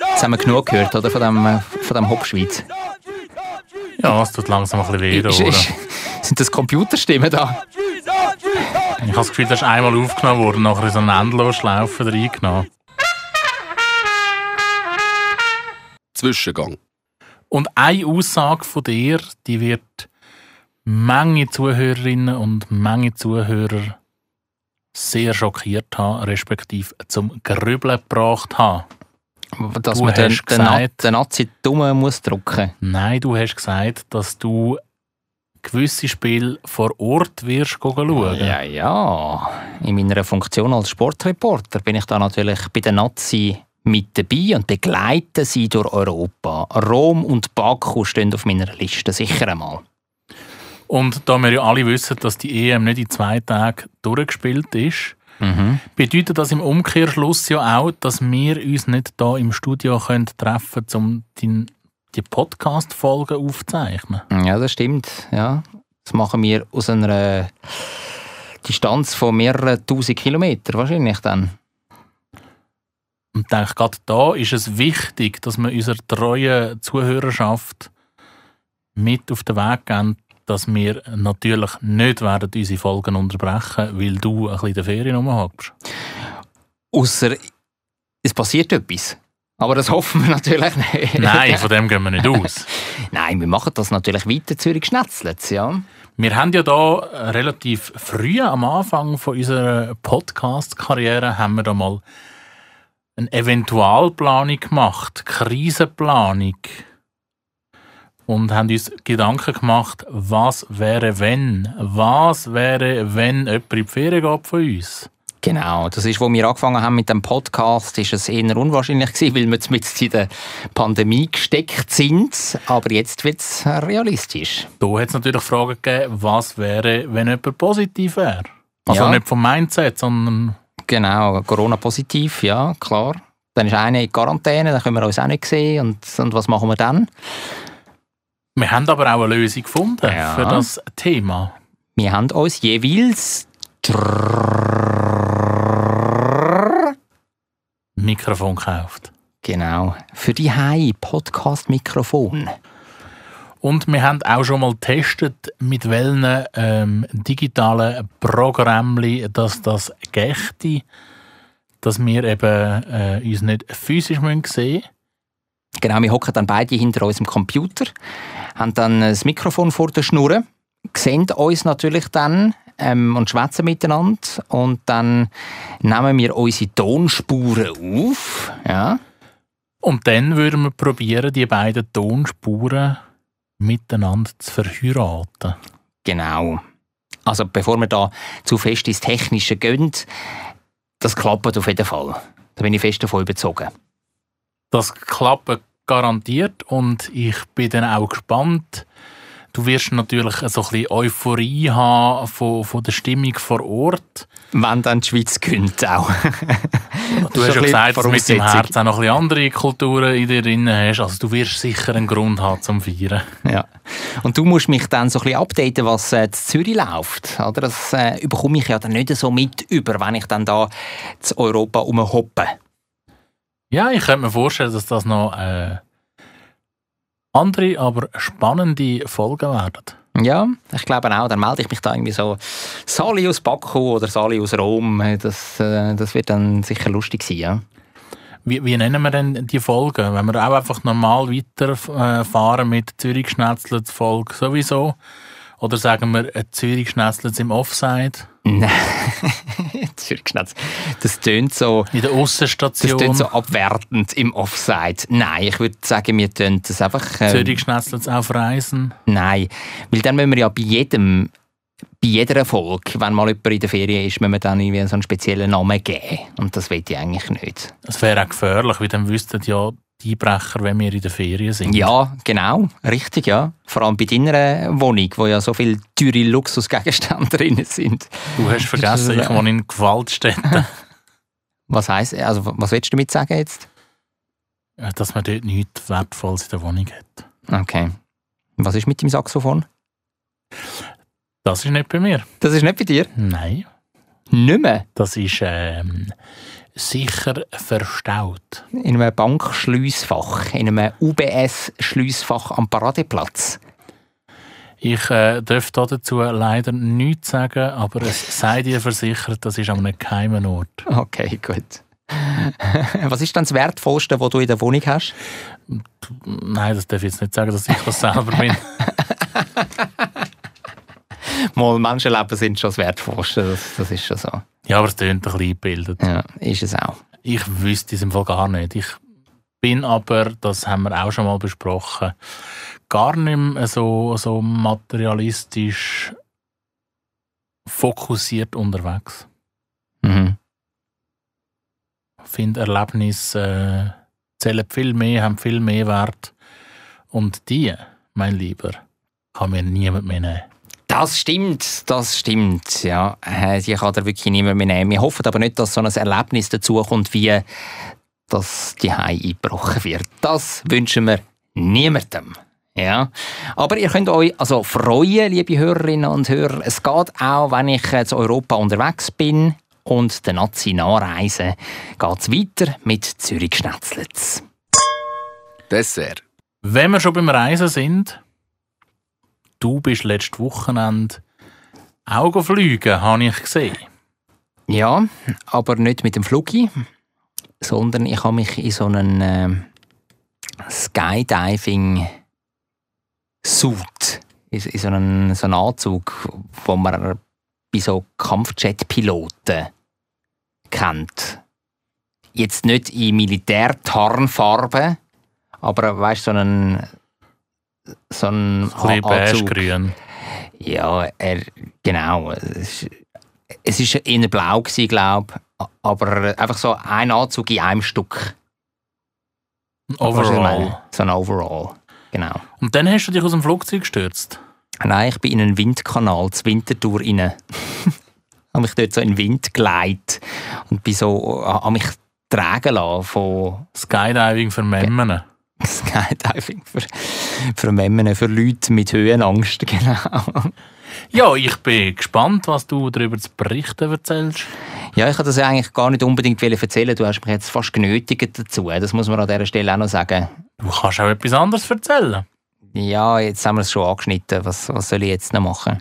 Jetzt haben wir genug gehört, oder? Von dem, von dem Hopschweiz. Ja, es tut langsam ein bisschen weh Ist- Sind das Computerstimmen da? Ich habe das Gefühl, das ist einmal aufgenommen worden, nachher in so einen Endlosschlaufen reingenommen. Zwischengang. Und eine Aussage von dir, die wird Menge Zuhörerinnen und Menge Zuhörer sehr schockiert haben, respektive zum Grübeln gebracht haben. Dass Du man den, hast den, Na gesagt- den Nazi dumm muss drücken. Nein, du hast gesagt, dass du gewisse Spiele vor Ort wirst schauen. Ja, ja. In meiner Funktion als Sportreporter bin ich da natürlich bei den Nazi mit dabei und begleite sie durch Europa. Rom und Baku stehen auf meiner Liste, sicher einmal. Und da wir ja alle wissen, dass die EM nicht in zwei Tagen durchgespielt ist, Mhm. bedeutet das im Umkehrschluss ja auch, dass wir uns nicht da im Studio können treffen können, um die, die Podcast-Folgen aufzuzeichnen. Ja, das stimmt. Ja. Das machen wir aus einer Distanz von mehreren tausend Kilometern wahrscheinlich dann. Und ich denke, gerade da ist es wichtig, dass wir unserer treuen Zuhörerschaft mit auf den Weg geben, dass wir natürlich nicht werden unsere Folgen unterbrechen, weil du ein bisschen der Ferien rumhockst. Außer es passiert etwas. Aber das hoffen wir natürlich nicht. Nein, von dem gehen wir nicht aus. Nein, wir machen das natürlich weiter Zürich schnetzelt, ja. Wir haben ja da relativ früh am Anfang von unserer Podcast-Karriere haben wir da mal eine Eventualplanung gemacht, Krisenplanung und haben uns Gedanken gemacht, was wäre wenn, was wäre wenn jemand in die Ferien geht von uns. Genau, das ist, wo wir angefangen haben mit dem Podcast, ist es eher unwahrscheinlich gewesen, weil wir jetzt mit in der Pandemie gesteckt sind. Aber jetzt wird es realistisch. Da hat es natürlich Fragen gegeben, was wäre, wenn jemand positiv wäre. Also Ja. nicht vom Mindset, sondern Genau, Corona-positiv, ja, klar. Dann ist einer in Quarantäne, dann können wir uns auch nicht sehen. Und, und was machen wir dann? Wir haben aber auch eine Lösung gefunden Ja. für das Thema. Wir haben uns jeweils Mikrofon gekauft. genau für die Hai Podcast-Mikrofon. Und wir haben auch schon mal getestet, mit welchen ähm, digitalen Programmen dass das gächte, dass wir eben äh, uns nicht physisch müssen sehen Genau, wir hocken dann beide hinter unserem Computer, haben dann das Mikrofon vor der Schnur, sehen uns natürlich dann ähm, und schwätzen miteinander und dann nehmen wir unsere Tonspuren auf. Ja. Und dann würden wir probieren, die beiden Tonspuren miteinander zu verheiraten. Genau. Also bevor wir da zu fest ins Technische gehen, das klappt auf jeden Fall. Da bin ich fest davon überzogen. Das klappt garantiert und ich bin dann auch gespannt, Du wirst natürlich so ein bisschen Euphorie haben von, von der Stimmung vor Ort. Wenn dann die Schweiz gönnt auch. Du hast ja gesagt, dass du mit dem Herz auch noch ein bisschen andere Kulturen in dir drin hast. Also du wirst sicher einen Grund haben zum Feiern. Ja. Und du musst mich dann so ein bisschen updaten, was äh, in Zürich läuft. Oder? Das äh, bekomme ich ja dann nicht so mit über, wenn ich dann da zu Europa umhoppe. Ja, ich könnte mir vorstellen, dass das noch äh, andere, aber spannende Folgen werden. Ja, ich glaube auch. Dann melde ich mich da irgendwie so Sali aus Baku oder Sali aus Rom. Das, äh, das wird dann sicher lustig sein, ja. Wie, wie nennen wir denn die Folgen? Wenn wir auch einfach normal weiterfahren mit Zürich Schnetzlitz Folge sowieso? Oder sagen wir äh, Zürich Schnetzlitz im Offside? Nein, Zürich Schnetzlitz. Das tönt so... In der Das Aussenstation? tönt so abwertend im Offside. Nein, ich würde sagen, wir tun das einfach... ähm, Zürich Schnetzlitz auf Reisen? Nein, weil dann müssen wir ja bei jedem, bei jeder Folge, wenn mal jemand in der Ferien ist, müssen wir dann irgendwie so einen speziellen Namen geben. Und das will ich eigentlich nicht. Das wäre auch gefährlich, weil dann wüssten ja die Einbrecher, wenn wir in der Ferien sind. Ja, genau, richtig, ja. Vor allem bei deiner Wohnung, wo ja so viele teure Luxusgegenstände drin sind. Du hast vergessen, ich wohne in Gewaltstätten. Was heisst, also was willst du damit sagen jetzt? Dass man dort nichts Wertvolles in der Wohnung hat. Okay. Was ist mit dem Saxophon? Das ist nicht bei mir. Das ist nicht bei dir? Nein. Nicht mehr. Das ist ähm, sicher verstaut. In einem Bankschliessfach, in einem UBS-Schliessfach am Paradeplatz. Ich äh, darf da dazu leider nichts sagen, aber es sei dir versichert, das ist an einem geheimen Ort. Okay, gut. Was ist dann das Wertvollste, was du in der Wohnung hast? Nein, das darf ich jetzt nicht sagen, dass ich das selber bin. Mal Menschenleben sind schon das Wertvollste, das, das ist schon so. Ja, aber es tönt ein bisschen eingebildet. Ja, ist es auch. Ich wüsste es im Fall gar nicht. Ich bin aber, das haben wir auch schon mal besprochen, gar nicht mehr so, so materialistisch fokussiert unterwegs. Mhm. Ich finde, Erlebnisse äh, zählen viel mehr, haben viel mehr Wert. Und die, mein Lieber, kann mir niemand mehr nehmen. Das stimmt, das stimmt. Ja, Äh, die kann er wirklich niemand mehr nehmen. Wir hoffen aber nicht, dass so ein Erlebnis dazukommt, wie dass die Hai eingebrochen wird. Das wünschen wir niemandem. Ja. Aber ihr könnt euch also freuen, liebe Hörerinnen und Hörer. Es geht auch, wenn ich äh, zu Europa unterwegs bin und der Nazi nachreise, geht es weiter mit Zürich Schnetzlitz. Dessert. Wenn wir schon beim Reisen sind, du bist letztes Wochenende fliegen, habe ich gesehen. Ja, aber nicht mit dem Flugi, sondern ich habe mich in so einen ähm, Skydiving Suit, in, in so einen, so einen Anzug, wo man bei so Kampfjet-Piloten kennt. Jetzt nicht in Militärtarnfarbe, aber weißt so einen so Ein bisschen Anzug. beige-grün. Ja, er, genau. Es war eher blau, glaube ich. Aber einfach so ein Anzug in einem Stück. Ich Overall. So ein Overall. Genau. Und dann hast du dich aus dem Flugzeug gestürzt. Nein, ich bin in einen Windkanal, zur Wintertour rein. habe mich dort so in den Wind geleitet und bin so, habe mich tragen lassen von Skydiving für Memmen. Skydiving für, für Memmen, für Leute mit Höhenangst. Genau. Ja, ich bin gespannt, was du darüber zu berichten erzählst. Ja, ich wollte das eigentlich gar nicht unbedingt erzählen. Du hast mich jetzt fast genötigt dazu. Das muss man an dieser Stelle auch noch sagen. Du kannst auch etwas anderes erzählen. Ja, jetzt haben wir es schon angeschnitten. Was, was soll ich jetzt noch machen?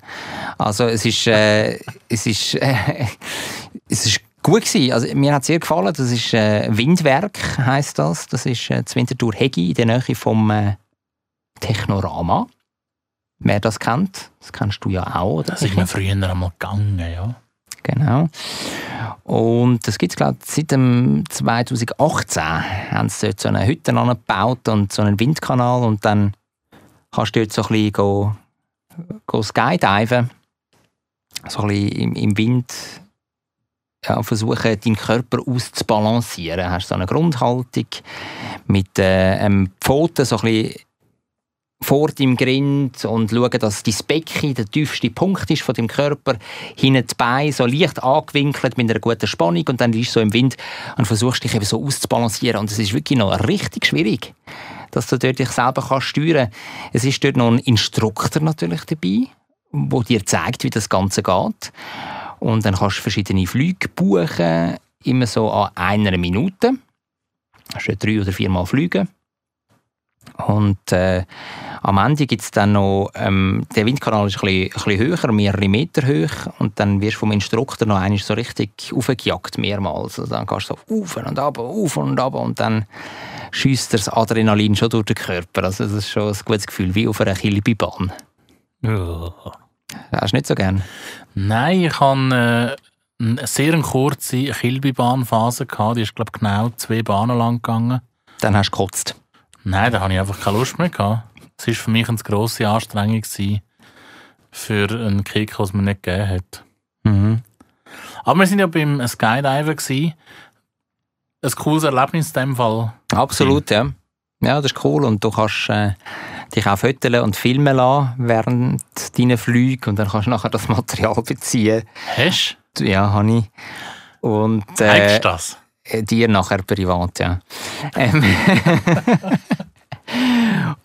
Also es ist, äh, es ist, äh, es ist gut gewesen. Also mir hat es sehr gefallen. Das ist äh, Windwerk heißt das. Das ist äh, das Winterthur Hegi in der Nähe vom äh, Technorama. Wer das kennt, das kennst du ja auch, oder? Da sind wir früher einmal gegangen, ja. Genau. Und das gibt es, glaube ich, seit dem 2018. Haben sie dort so eine Hütte angebaut und so einen Windkanal und dann kannst du dort so ein bisschen go, go skydiven. So ein bisschen im, im Wind ja, versuchen, deinen Körper auszubalancieren. Hast so eine Grundhaltung mit äh, einem Pfoten so ein vor deinem Grind und schauen, dass dein Becken der tiefste Punkt ist von deinem Körper, hinten die Beine so leicht angewinkelt mit einer guten Spannung und dann liegst du so im Wind und versuchst dich eben so auszubalancieren und es ist wirklich noch richtig schwierig, dass du dort dich selber kannst steuern. Es ist dort noch ein Instruktor natürlich dabei, wo dir zeigt, wie das Ganze geht und dann kannst du verschiedene Flüge buchen, immer so an einer Minute. Du kannst drei oder viermal fliegen. Und äh, am Ende gibt es dann noch, ähm, der Windkanal ist ein bisschen, ein bisschen höher, mehrere Meter hoch und dann wirst du vom Instruktor noch einmal so richtig aufgejagt, mehrmals. Also dann gehst du so auf und ab, auf und ab und dann schießt das Adrenalin schon durch den Körper. Also das ist schon ein gutes Gefühl, wie auf einer Kilbibahn. Ja. Hast du nicht so gern? Nein, ich hatte äh, eine sehr kurze Kilby-Bahnphase. Die ist, glaube ich, genau zwei Bahnen lang gegangen. Dann hast du gekotzt. Nein, da hatte ich einfach keine Lust mehr. Gehabt. Es war für mich eine grosse Anstrengung gewesen für einen Kick, den es mir nicht gegeben hat. Mhm. Aber wir waren ja beim. Gewesen. Ein cooles Erlebnis in dem Fall. Absolut, ja. Ja, das ist cool und du kannst äh, dich auch fotografieren und filmen lassen während deiner Flüge und dann kannst du nachher das Material beziehen. Hast Ja, habe ich. Und du? äh, Zeigst du das? äh, dir nachher privat, ja. Ähm,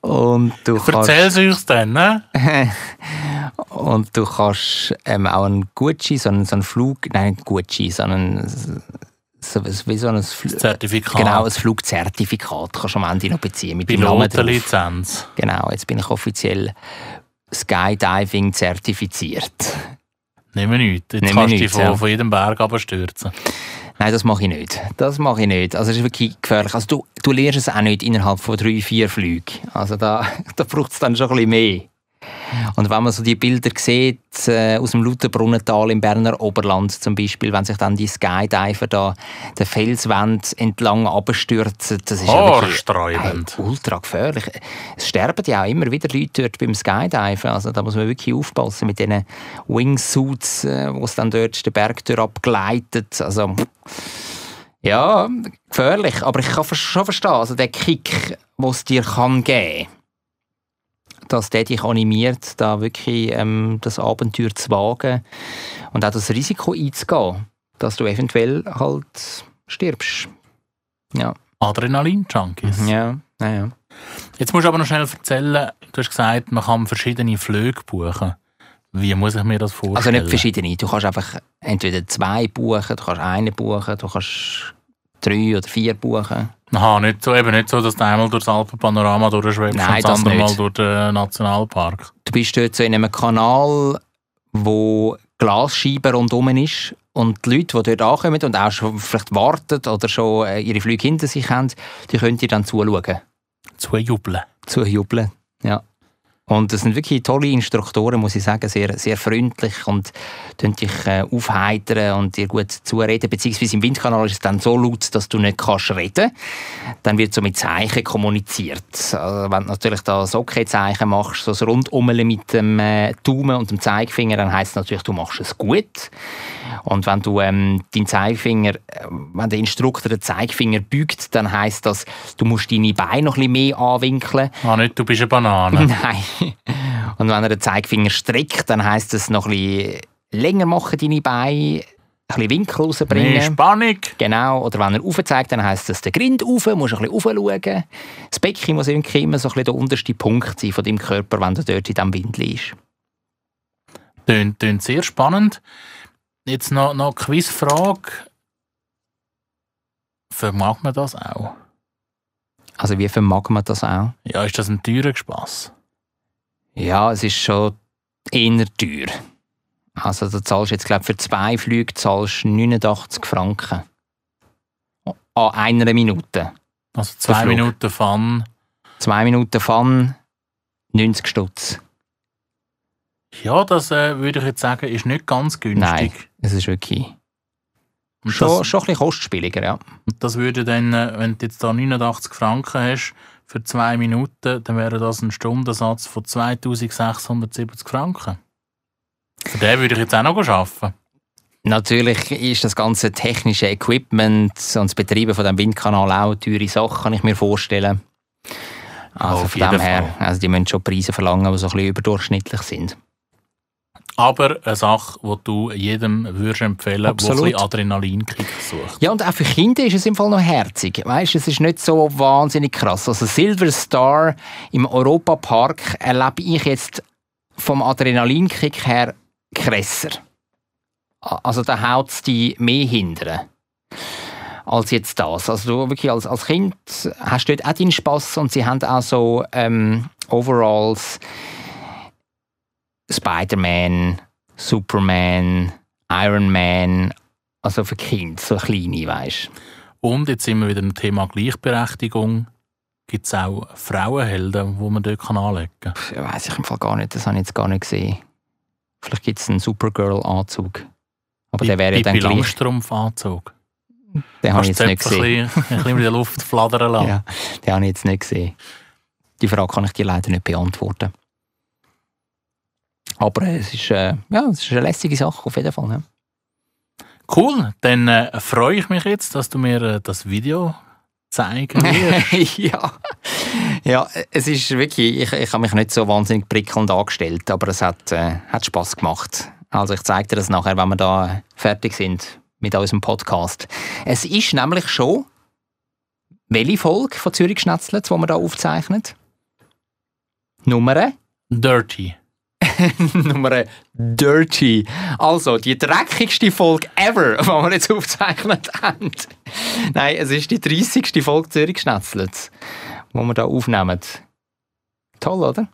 und du kannst, Erzähl es uns dann, ne? und du kannst ähm, auch einen Gucci, so einen, so einen Flug, nein, Gucci, sondern so, wie so ein Fl Zertifikat. Genau, ein Flugzertifikat kannst du am Ende noch beziehen mit. Pilotenlizenz. Genau, jetzt bin ich offiziell Skydiving zertifiziert. Nehmen wir nichts. Jetzt Nehmen kannst du dich von, ja. von jedem Berg abstürzen. Nein, das mache ich nicht. Das mache ich nicht. Also es ist wirklich gefährlich. Also du, du lernst es auch nicht innerhalb von drei, vier Flügen. Also da, da braucht es dann schon ein bisschen mehr. Und wenn man so die Bilder sieht, äh, aus dem Lauterbrunnental im Berner Oberland zum Beispiel, wenn sich dann die Skydiver da der Felswand entlang abstürzen, das ist ja wirklich ultra gefährlich. Es sterben ja auch immer wieder Leute dort beim Skydiven, also da muss man wirklich aufpassen mit diesen Wingsuits, äh, wo es dann dort den Berg abgleitet, also ja, gefährlich, aber ich kann schon verstehen, also der Kick, den es dir kann geben dass der dich animiert, da wirklich ähm, das Abenteuer zu wagen und auch das Risiko einzugehen, dass du eventuell halt stirbst. Ja, Adrenalin-Junkies. ja, ja. ja. Jetzt musst du aber noch schnell erzählen, du hast gesagt, man kann verschiedene Flüge buchen. Wie muss ich mir das vorstellen? Also nicht verschiedene. Du kannst einfach entweder zwei buchen, du kannst einen buchen, du kannst drei oder vier buchen. Aha, nicht so, eben nicht so, dass du einmal durch das Alpenpanorama durchschwebst Nein, und das das andere Mal nicht. durch den Nationalpark. Du bist dort so in einem Kanal, wo Glasscheibe rundherum ist und die Leute, die dort ankommen und auch schon vielleicht warten oder schon äh, ihre Flüge hinter sich haben, die können dir dann zuschauen, Zujubeln. zujubeln. Und das sind wirklich tolle Instruktoren, muss ich sagen, sehr, sehr freundlich und tun dich äh, aufheitern und dir gut zureden. Beziehungsweise im Windkanal ist es dann so laut, dass du nicht kannst reden. Dann wird so mit Zeichen kommuniziert. Also, wenn du natürlich da das Okay-Zeichen machst, so das Rundummeln mit dem äh, Daumen und dem Zeigefinger, dann heisst es natürlich, du machst es gut. Und wenn du ähm, deinen Zeigefinger, äh, wenn der Instruktor den Zeigefinger beugt, dann heisst das, du musst deine Beine noch ein bisschen mehr anwinkeln. Ah, nicht, du bist eine Banane. Nein. Und wenn er den Zeigefinger streckt, dann heisst es noch ein bisschen länger machen, deine Beine, ein bisschen Winkel Mehr rausbringen. Spannung. Genau. Oder wenn er aufzeigt, dann heisst es den Grind rauf, musst ein bisschen raufschauen. Das Becken muss irgendwie immer so ein bisschen der unterste Punkt sein von deinem Körper, wenn du dort in diesem Wind liegst. Tönt, tönt sehr spannend. Jetzt noch, noch eine Quizfrage. Vermag man das auch? Also wie vermag man das auch? Ja, ist das ein teurer Spass? Ja, es ist schon eher teuer. Also du zahlst jetzt, glaube für zwei Flüge zahlst 89 Franken. An einer Minute. Also zwei. Minuten Fun. Zwei Minuten Fun, 90 Stutz. Ja, das äh, würde ich jetzt sagen, ist nicht ganz günstig. Nein, es ist wirklich schon, das, schon ein bisschen kostspieliger, ja. und das würde dann, äh, wenn du jetzt da 89 Franken hast für zwei Minuten, dann wäre das ein Stundensatz von 2670 Franken. Für den würde ich jetzt auch noch arbeiten. Natürlich ist das ganze technische Equipment und das Betreiben von dem Windkanal auch teure Sache, kann ich mir vorstellen. Also Auf von dem her, also die müssen schon Preise verlangen, die so ein bisschen überdurchschnittlich sind. Aber eine Sache, die du jedem würdest empfehlen würdest, der ein bisschen Adrenalinkick sucht. Ja, und auch für Kinder ist es im Fall noch herzig. Weißt, es ist nicht so wahnsinnig krass. Also Silver Star im Europapark erlebe ich jetzt vom Adrenalinkick her krasser. Also da haut es die mehr hindern als jetzt das. Also du wirklich als, als Kind hast du dort auch deinen Spass und sie haben auch so ähm, Overalls, Spider-Man, Superman, Iron Man, also für Kinder, so kleine, weißt Und jetzt sind wir wieder im Thema Gleichberechtigung. Gibt es auch Frauenhelden, die man dort anlegen kann? du. Weiß ich im Fall gar nicht, das habe ich jetzt gar nicht gesehen. Vielleicht gibt es einen Supergirl-Anzug. Aber der wäre ja dann Pippi gleich. Langstrumpf-Anzug. Den habe ich jetzt nicht gesehen. ein bisschen, in der Luft flattern lassen. Ja, den habe ich jetzt nicht gesehen. Die Frage kann ich dir leider nicht beantworten. Aber es ist, äh, ja, es ist eine lässige Sache, auf jeden Fall. Ja. Cool, dann äh, freue ich mich jetzt, dass du mir äh, das Video zeigen wirst. ja. ja, es ist wirklich, ich, ich habe mich nicht so wahnsinnig prickelnd angestellt, aber es hat, äh, hat Spass gemacht. Also ich zeige dir das nachher, wenn wir da fertig sind mit unserem Podcast. Es ist nämlich schon welche Folge von Zürich Schnetzlitz, die wir da aufzeichnen? Nummer? Dirty. Nummer Dirty. Also, die dreckigste Folge ever, die wir jetzt aufgezeichnet haben. Nein, es ist die 30. Folge Zürich Schnetzlitz, die wir hier aufnehmen. Toll, oder?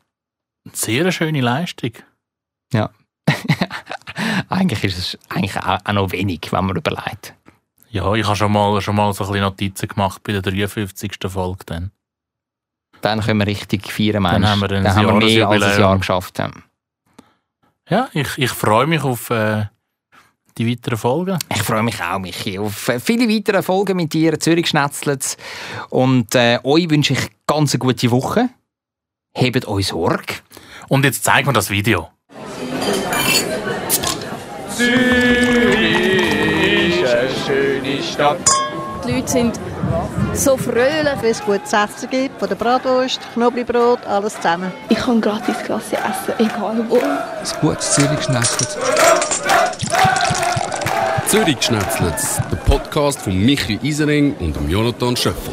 Sehr eine schöne Leistung. eigentlich ist es eigentlich auch, noch wenig, wenn man überlegt. Ja, ich habe schon mal, schon mal so ein bisschen Notizen gemacht bei der 53. Folge. Dann. Dann können wir richtig feiern, Dann Mensch. haben wir Dann haben wir mehr als ein. Jahr geschafft. Ja. Ja, ich, ich freue mich auf äh, die weiteren Folgen. Ich freue mich auch, Michi, auf äh, viele weitere Folgen mit dir, Zürich Schnetzlitz. Und äh, euch wünsche ich ganz eine gute Woche. Hebt euch Sorge. Und jetzt zeigen wir das Video. Zürich ist eine schöne Stadt. Die Leute sind so fröhlich. Wenn es gutes Essen gibt, von der Bratwurst, Knoblauchbrot, alles zusammen. Ich kann gratis Klasse essen, egal wo. Ein gutes Zürich schnetzelt. Zürich Schnetzlitz, der Podcast von Michi Isering und dem Jonathan Schöffel.